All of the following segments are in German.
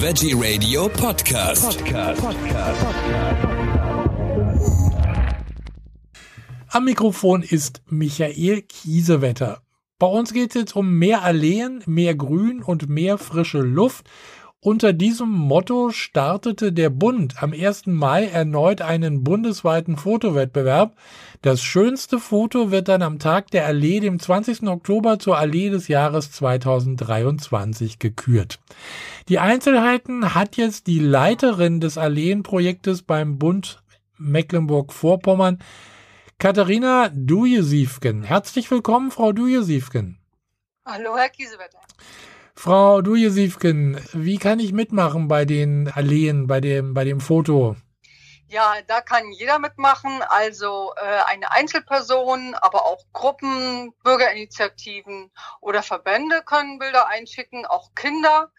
Veggie Radio Podcast. Podcast. Am Mikrofon ist Michael Kiesewetter. Bei uns geht es jetzt um mehr Alleen, mehr Grün und mehr frische Luft. Unter diesem Motto startete der Bund am 1. Mai erneut einen bundesweiten Fotowettbewerb. Das schönste Foto wird dann am Tag der Allee, dem 20. Oktober zur Allee des Jahres 2023 gekürt. Die Einzelheiten hat jetzt die Leiterin des Alleenprojektes beim Bund Mecklenburg-Vorpommern, Katharina Dujesiefken. Herzlich willkommen, Frau Dujesiefken. Hallo, Herr Kiesewetter. Frau Dujesiefken, wie kann ich mitmachen bei den Alleen, bei dem, bei dem Foto? Ja, da kann jeder mitmachen, also äh, eine Einzelperson, aber auch Gruppen, Bürgerinitiativen oder Verbände können Bilder einschicken, auch Kinder.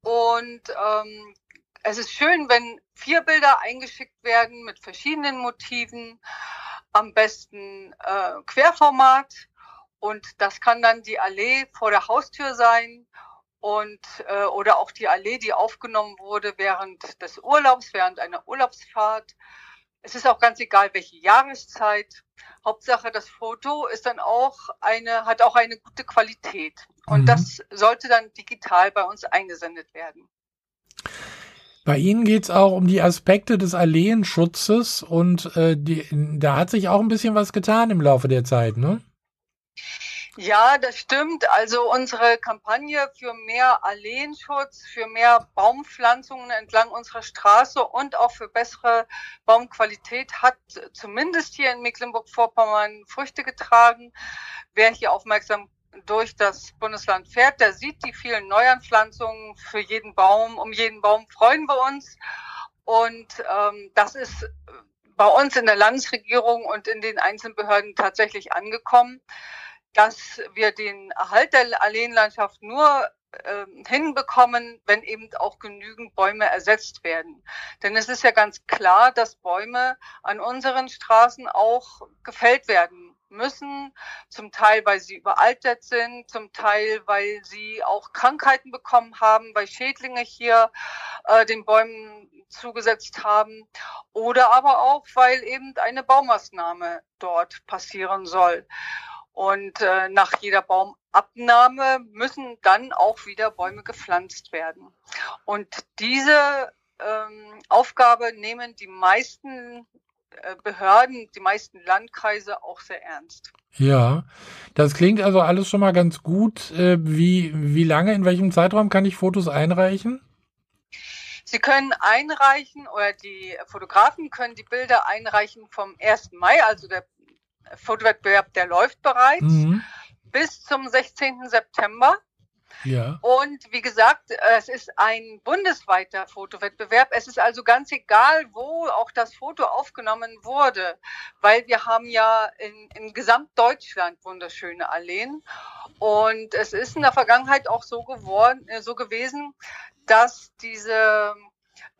Und ähm, es ist schön, wenn vier Bilder eingeschickt werden mit verschiedenen Motiven, am besten äh, Querformat. Und das kann dann die Allee vor der Haustür sein und äh, oder auch die Allee, die aufgenommen wurde während des Urlaubs, während einer Urlaubsfahrt. Es ist auch ganz egal, welche Jahreszeit. Hauptsache, das Foto ist dann auch eine, hat auch eine gute Qualität. Und mhm. das sollte dann digital bei uns eingesendet werden. Bei Ihnen geht es auch um die Aspekte des Alleenschutzes und äh, die, da hat sich auch ein bisschen was getan im Laufe der Zeit, ne? Ja, das stimmt. Also unsere Kampagne für mehr Alleenschutz, für mehr Baumpflanzungen entlang unserer Straße und auch für bessere Baumqualität hat zumindest hier in Mecklenburg-Vorpommern Früchte getragen. Wer hier aufmerksam durch das Bundesland fährt, der sieht die vielen Neuanpflanzungen für jeden Baum. Um jeden Baum freuen wir uns. Und ähm, das ist bei uns in der Landesregierung und in den einzelnen Behörden tatsächlich angekommen dass wir den Erhalt der Alleenlandschaft nur äh, hinbekommen, wenn eben auch genügend Bäume ersetzt werden. Denn es ist ja ganz klar, dass Bäume an unseren Straßen auch gefällt werden müssen, zum Teil, weil sie überaltert sind, zum Teil, weil sie auch Krankheiten bekommen haben, weil Schädlinge hier äh, den Bäumen zugesetzt haben oder aber auch, weil eben eine Baumaßnahme dort passieren soll. Und äh, nach jeder Baumabnahme müssen dann auch wieder Bäume gepflanzt werden. Und diese ähm, Aufgabe nehmen die meisten äh, Behörden, die meisten Landkreise auch sehr ernst. Ja, das klingt also alles schon mal ganz gut. Äh, wie, wie lange, in welchem Zeitraum kann ich Fotos einreichen? Sie können einreichen oder die Fotografen können die Bilder einreichen vom 1. Mai, also der Fotowettbewerb, der läuft bereits mhm. bis zum 16. September. Ja. Und wie gesagt, es ist ein bundesweiter Fotowettbewerb. Es ist also ganz egal, wo auch das Foto aufgenommen wurde, weil wir haben ja in, in Gesamtdeutschland wunderschöne Alleen. Und es ist in der Vergangenheit auch so geworden, so gewesen, dass diese äh,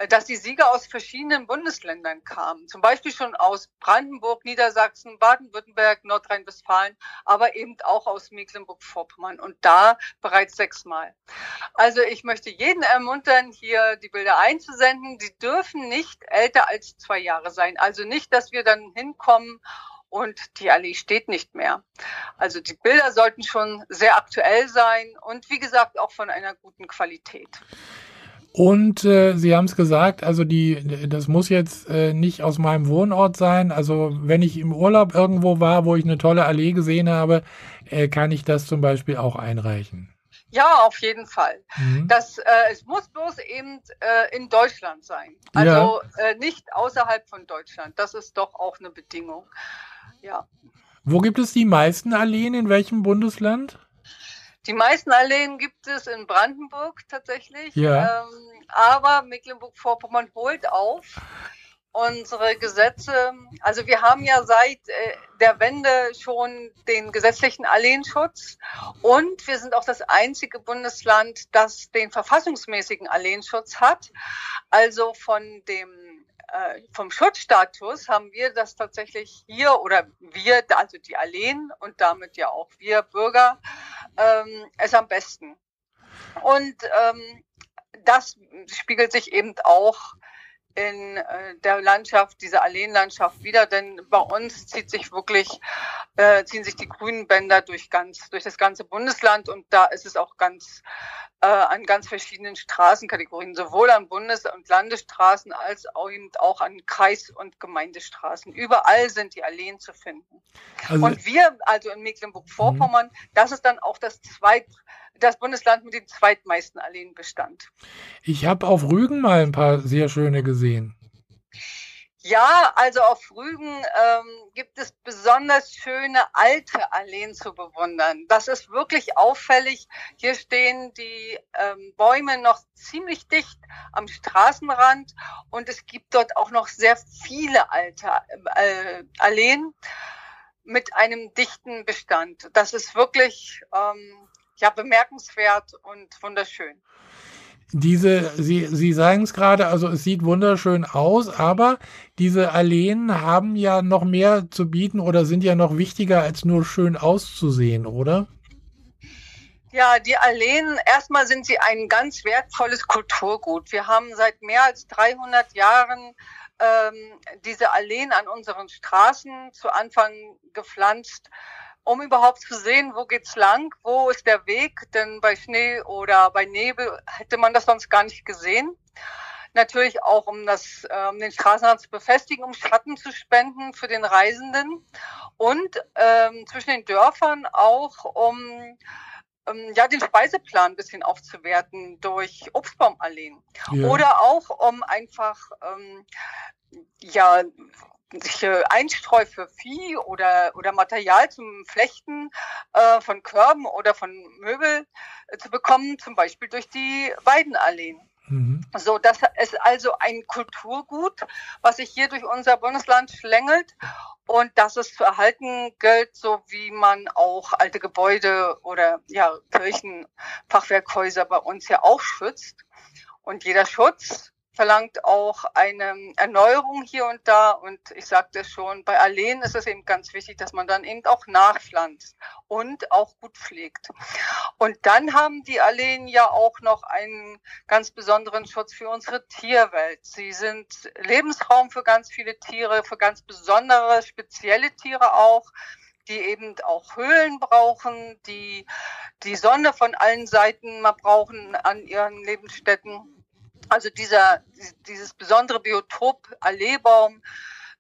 dass die Sieger aus verschiedenen Bundesländern kamen. Zum Beispiel schon aus Brandenburg, Niedersachsen, Baden-Württemberg, Nordrhein-Westfalen, aber eben auch aus Mecklenburg-Vorpommern und da bereits sechsmal. Also ich möchte jeden ermuntern, hier die Bilder einzusenden. Die dürfen nicht älter als zwei Jahre sein. Also nicht, dass wir dann hinkommen und die Allee steht nicht mehr. Also die Bilder sollten schon sehr aktuell sein und wie gesagt auch von einer guten Qualität. Und äh, Sie haben es gesagt, also die, das muss jetzt äh, nicht aus meinem Wohnort sein. Also wenn ich im Urlaub irgendwo war, wo ich eine tolle Allee gesehen habe, äh, kann ich das zum Beispiel auch einreichen. Ja, auf jeden Fall. Mhm. Das, äh, es muss bloß eben äh, in Deutschland sein. Also ja. äh, nicht außerhalb von Deutschland. Das ist doch auch eine Bedingung. Ja. Wo gibt es die meisten Alleen? In welchem Bundesland? Die meisten Alleen gibt es in Brandenburg tatsächlich. Ja. Ähm, aber Mecklenburg-Vorpommern holt auf unsere Gesetze. Also wir haben ja seit äh, der Wende schon den gesetzlichen Alleenschutz und wir sind auch das einzige Bundesland, das den verfassungsmäßigen Alleenschutz hat. Also von dem äh, vom Schutzstatus haben wir das tatsächlich hier oder wir, also die Alleen und damit ja auch wir Bürger, ähm, es am besten. Und ähm, das spiegelt sich eben auch in äh, der Landschaft, dieser Alleenlandschaft wieder, denn bei uns zieht sich wirklich, äh, ziehen sich die grünen Bänder durch ganz, durch das ganze Bundesland und da ist es auch ganz äh, an ganz verschiedenen Straßenkategorien, sowohl an Bundes- und Landesstraßen als auch eben auch an Kreis- und Gemeindestraßen. Überall sind die Alleen zu finden. Also, und wir, also in Mecklenburg-Vorpommern, mhm. das ist dann auch das zweit das Bundesland mit dem zweitmeisten Alleenbestand. Ich habe auf Rügen mal ein paar sehr schöne gesehen. Ja, also auf Rügen ähm, gibt es besonders schöne alte Alleen zu bewundern. Das ist wirklich auffällig. Hier stehen die ähm, Bäume noch ziemlich dicht am Straßenrand und es gibt dort auch noch sehr viele alte äh, Alleen mit einem dichten Bestand. Das ist wirklich ähm, ja, bemerkenswert und wunderschön. Diese, Sie, Sie sagen es gerade, also es sieht wunderschön aus, aber diese Alleen haben ja noch mehr zu bieten oder sind ja noch wichtiger als nur schön auszusehen, oder? Ja, die Alleen, erstmal sind sie ein ganz wertvolles Kulturgut. Wir haben seit mehr als 300 Jahren ähm, diese Alleen an unseren Straßen zu Anfang gepflanzt um überhaupt zu sehen, wo geht's lang, wo ist der Weg, denn bei Schnee oder bei Nebel hätte man das sonst gar nicht gesehen. Natürlich auch, um das, äh, um den Straßenrand zu befestigen, um Schatten zu spenden für den Reisenden und ähm, zwischen den Dörfern auch, um ähm, ja, den Speiseplan ein bisschen aufzuwerten durch Obstbaumalleen. Ja. Oder auch, um einfach ähm, ja, Einstreu für Vieh oder, oder Material zum Flechten äh, von Körben oder von Möbel äh, zu bekommen, zum Beispiel durch die Weidenalleen. Mhm. So, das ist also ein Kulturgut, was sich hier durch unser Bundesland schlängelt und das es zu erhalten gilt, so wie man auch alte Gebäude oder ja, Kirchen, Fachwerkhäuser bei uns ja auch schützt. Und jeder Schutz verlangt auch eine Erneuerung hier und da. Und ich sagte schon, bei Alleen ist es eben ganz wichtig, dass man dann eben auch nachpflanzt und auch gut pflegt. Und dann haben die Alleen ja auch noch einen ganz besonderen Schutz für unsere Tierwelt. Sie sind Lebensraum für ganz viele Tiere, für ganz besondere, spezielle Tiere auch die eben auch Höhlen brauchen, die die Sonne von allen Seiten mal brauchen an ihren Lebensstätten. Also dieser, dieses besondere Biotop Alleebaum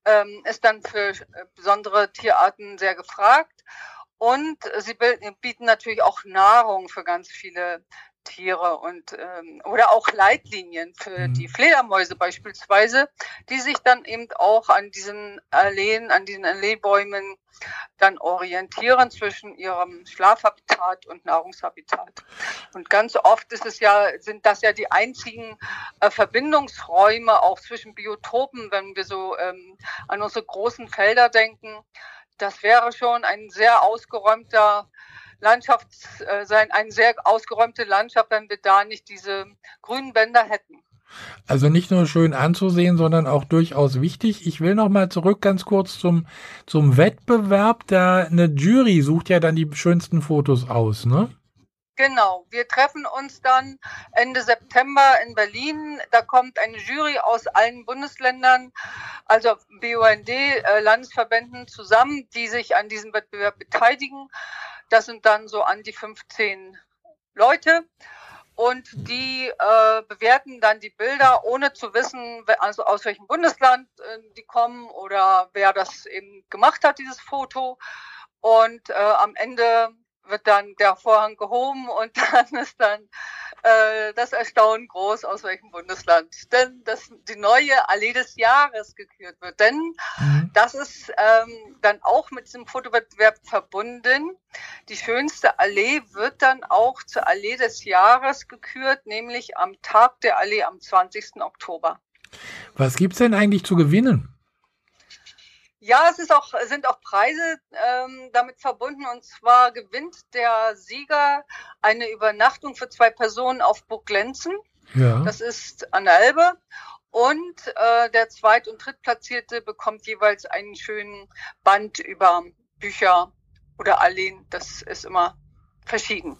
ähm, ist dann für äh, besondere Tierarten sehr gefragt. Und sie bieten natürlich auch Nahrung für ganz viele Tiere und ähm, oder auch Leitlinien für mhm. die Fledermäuse beispielsweise, die sich dann eben auch an diesen Alleen, an diesen Alleebäumen dann orientieren zwischen ihrem Schlafhabitat und Nahrungshabitat. Und ganz oft ist es ja, sind das ja die einzigen äh, Verbindungsräume auch zwischen Biotopen, wenn wir so ähm, an unsere großen Felder denken. Das wäre schon ein sehr ausgeräumter Landschafts, äh, sein, eine sehr ausgeräumte Landschaft, wenn wir da nicht diese grünen Bänder hätten. Also nicht nur schön anzusehen, sondern auch durchaus wichtig. Ich will noch mal zurück ganz kurz zum, zum Wettbewerb. Da eine Jury sucht ja dann die schönsten Fotos aus, ne? Genau, wir treffen uns dann Ende September in Berlin. Da kommt eine Jury aus allen Bundesländern, also BUND, äh, Landesverbänden zusammen, die sich an diesem Wettbewerb beteiligen. Das sind dann so an die 15 Leute und die äh, bewerten dann die Bilder, ohne zu wissen, also aus welchem Bundesland äh, die kommen oder wer das eben gemacht hat, dieses Foto. Und äh, am Ende wird dann der Vorhang gehoben und dann ist dann äh, das Erstaunen groß, aus welchem Bundesland denn das die neue Allee des Jahres gekürt wird. Denn mhm. das ist ähm, dann auch mit diesem Fotowettbewerb verbunden. Die schönste Allee wird dann auch zur Allee des Jahres gekürt, nämlich am Tag der Allee am 20. Oktober. Was gibt's denn eigentlich zu gewinnen? Ja, es ist auch, sind auch Preise ähm, damit verbunden. Und zwar gewinnt der Sieger eine Übernachtung für zwei Personen auf Burg Lenzen. Ja. Das ist an der Elbe. Und äh, der Zweit- und Drittplatzierte bekommt jeweils einen schönen Band über Bücher oder Alleen. Das ist immer verschieden.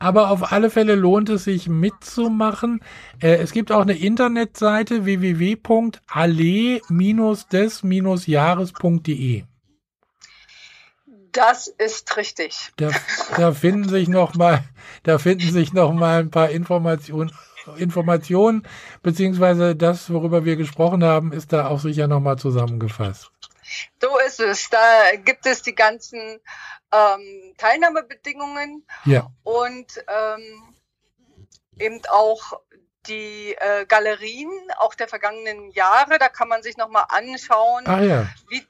Aber auf alle Fälle lohnt es sich mitzumachen. Äh, es gibt auch eine Internetseite www.allee-des-jahres.de. Das ist richtig. Da, da finden sich noch mal, da finden sich noch mal ein paar Informationen, Informationen beziehungsweise das, worüber wir gesprochen haben, ist da auch sicher noch mal zusammengefasst. So ist es. Da gibt es die ganzen ähm, Teilnahmebedingungen ja. und ähm, eben auch die äh, Galerien auch der vergangenen Jahre. Da kann man sich noch mal anschauen, ah, ja. wie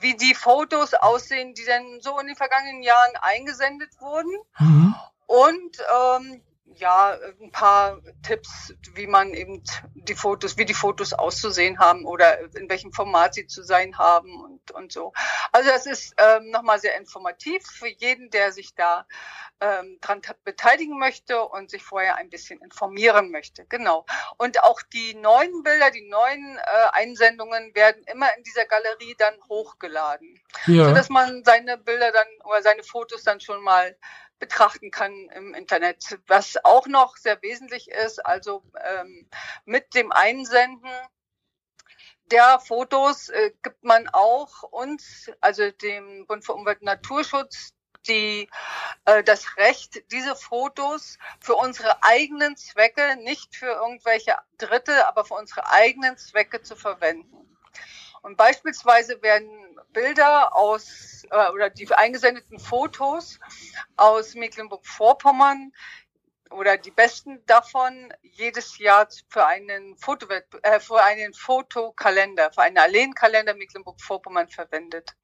wie die Fotos aussehen, die dann so in den vergangenen Jahren eingesendet wurden. Mhm. Und ähm, ja, ein paar Tipps, wie man eben die Fotos, wie die Fotos auszusehen haben oder in welchem Format sie zu sein haben und, und so. Also das ist ähm, nochmal sehr informativ für jeden, der sich da ähm, dran beteiligen möchte und sich vorher ein bisschen informieren möchte. Genau. Und auch die neuen Bilder, die neuen äh, Einsendungen werden immer in dieser Galerie dann hochgeladen, ja. sodass man seine Bilder dann oder seine Fotos dann schon mal betrachten kann im Internet. Was auch noch sehr wesentlich ist, also ähm, mit dem Einsenden der Fotos äh, gibt man auch uns, also dem Bund für Umwelt und Naturschutz, die, äh, das Recht, diese Fotos für unsere eigenen Zwecke, nicht für irgendwelche Dritte, aber für unsere eigenen Zwecke zu verwenden. Und beispielsweise werden Bilder aus äh, oder die eingesendeten Fotos aus Mecklenburg-Vorpommern oder die besten davon jedes Jahr für einen Fotowettbe äh, für einen Fotokalender, für einen Alleenkalender Mecklenburg-Vorpommern verwendet.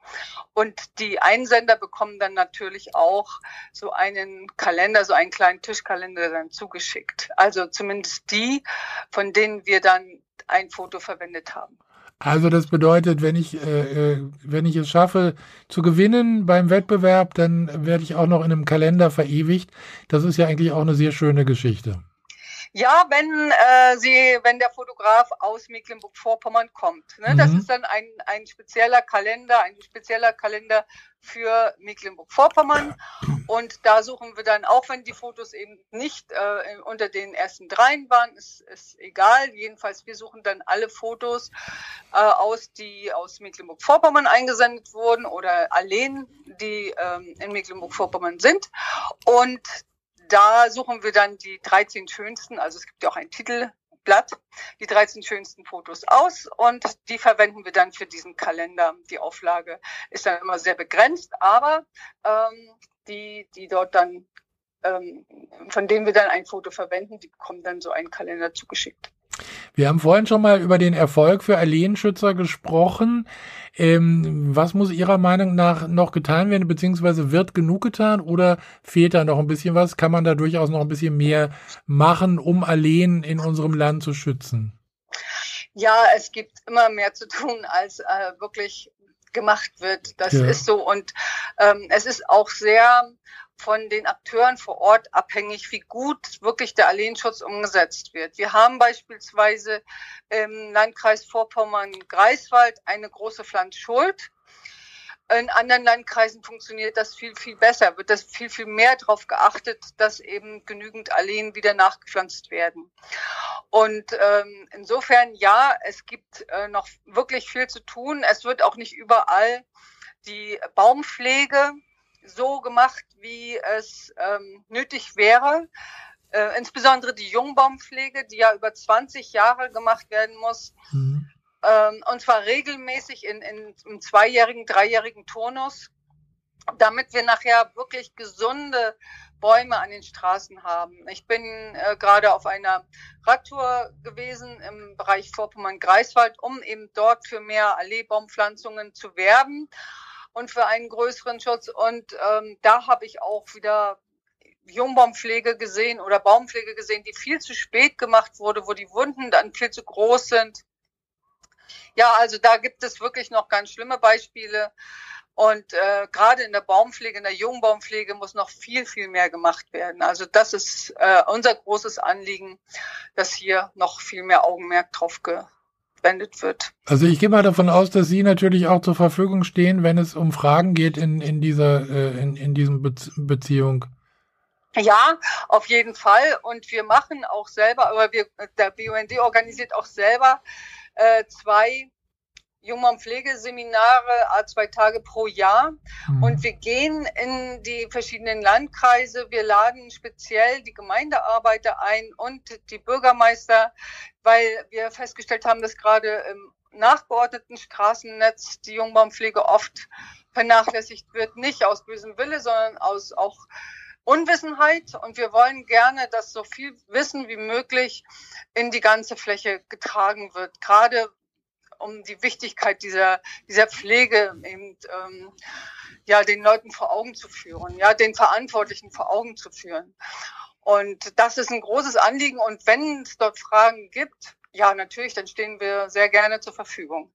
Und die Einsender bekommen dann natürlich auch so einen Kalender, so einen kleinen Tischkalender dann zugeschickt. Also zumindest die, von denen wir dann ein Foto verwendet haben. Also das bedeutet, wenn ich, äh, äh, wenn ich es schaffe zu gewinnen beim Wettbewerb, dann werde ich auch noch in einem Kalender verewigt. Das ist ja eigentlich auch eine sehr schöne Geschichte. Ja, wenn äh, sie, wenn der Fotograf aus Mecklenburg-Vorpommern kommt. Ne? Mhm. Das ist dann ein, ein spezieller Kalender, ein spezieller Kalender für Mecklenburg-Vorpommern. Und da suchen wir dann, auch wenn die Fotos eben nicht äh, unter den ersten dreien waren, ist, ist egal. Jedenfalls, wir suchen dann alle Fotos äh, aus, die aus Mecklenburg-Vorpommern eingesendet wurden oder Alleen, die ähm, in Mecklenburg-Vorpommern sind. Und da suchen wir dann die 13 schönsten, also es gibt ja auch ein Titelblatt, die 13 schönsten Fotos aus und die verwenden wir dann für diesen Kalender. Die Auflage ist dann immer sehr begrenzt, aber ähm, die, die dort dann, ähm, von denen wir dann ein Foto verwenden, die bekommen dann so einen Kalender zugeschickt. Wir haben vorhin schon mal über den Erfolg für Alleenschützer gesprochen. Ähm, was muss Ihrer Meinung nach noch getan werden, beziehungsweise wird genug getan oder fehlt da noch ein bisschen was? Kann man da durchaus noch ein bisschen mehr machen, um Alleen in unserem Land zu schützen? Ja, es gibt immer mehr zu tun, als äh, wirklich gemacht wird. Das ja. ist so. Und ähm, es ist auch sehr von den Akteuren vor Ort abhängig, wie gut wirklich der Alleenschutz umgesetzt wird. Wir haben beispielsweise im Landkreis Vorpommern-Greifswald eine große Pflanzschuld. In anderen Landkreisen funktioniert das viel, viel besser, wird das viel, viel mehr darauf geachtet, dass eben genügend Alleen wieder nachgepflanzt werden. Und ähm, insofern, ja, es gibt äh, noch wirklich viel zu tun. Es wird auch nicht überall die Baumpflege so gemacht, wie es ähm, nötig wäre. Äh, insbesondere die Jungbaumpflege, die ja über 20 Jahre gemacht werden muss. Mhm. Ähm, und zwar regelmäßig in, in, im zweijährigen, dreijährigen Turnus, damit wir nachher wirklich gesunde Bäume an den Straßen haben. Ich bin äh, gerade auf einer Radtour gewesen im Bereich Vorpommern-Greifswald, um eben dort für mehr Alleebaumpflanzungen zu werben und für einen größeren Schutz. Und ähm, da habe ich auch wieder Jungbaumpflege gesehen oder Baumpflege gesehen, die viel zu spät gemacht wurde, wo die Wunden dann viel zu groß sind. Ja, also da gibt es wirklich noch ganz schlimme Beispiele. Und äh, gerade in der Baumpflege, in der Jungbaumpflege muss noch viel, viel mehr gemacht werden. Also das ist äh, unser großes Anliegen, dass hier noch viel mehr Augenmerk drauf ge verwendet wird. Also ich gehe mal davon aus, dass Sie natürlich auch zur Verfügung stehen, wenn es um Fragen geht in, in dieser, äh, in, in diesem Be Beziehung. Ja, auf jeden Fall. Und wir machen auch selber, aber wir, der BUND organisiert auch selber äh, zwei Jungmann-Pflegeseminare, a zwei Tage pro Jahr. Mhm. Und wir gehen in die verschiedenen Landkreise. Wir laden speziell die Gemeindearbeiter ein und die Bürgermeister, weil wir festgestellt haben, dass gerade im nachgeordneten Straßennetz die Jungbaumpflege oft vernachlässigt wird. Nicht aus bösem Wille, sondern aus auch Unwissenheit und wir wollen gerne, dass so viel Wissen wie möglich in die ganze Fläche getragen wird. Gerade um die Wichtigkeit dieser, dieser Pflege eben, ähm, ja, den Leuten vor Augen zu führen, ja, den Verantwortlichen vor Augen zu führen. Und das ist ein großes Anliegen. Und wenn es dort Fragen gibt, ja, natürlich, dann stehen wir sehr gerne zur Verfügung.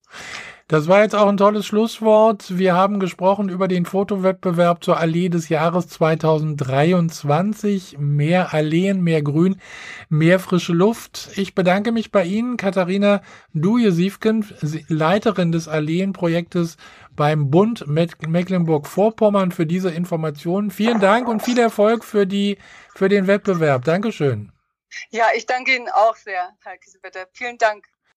Das war jetzt auch ein tolles Schlusswort. Wir haben gesprochen über den Fotowettbewerb zur Allee des Jahres 2023. Mehr Alleen, mehr Grün, mehr frische Luft. Ich bedanke mich bei Ihnen, Katharina Duje-Siefken, Leiterin des Alleenprojektes beim Bund Mecklenburg-Vorpommern für diese Informationen. Vielen Dank und viel Erfolg für die, für den Wettbewerb. Dankeschön. Ja, ich danke Ihnen auch sehr, Herr Kiesewetter. Vielen Dank.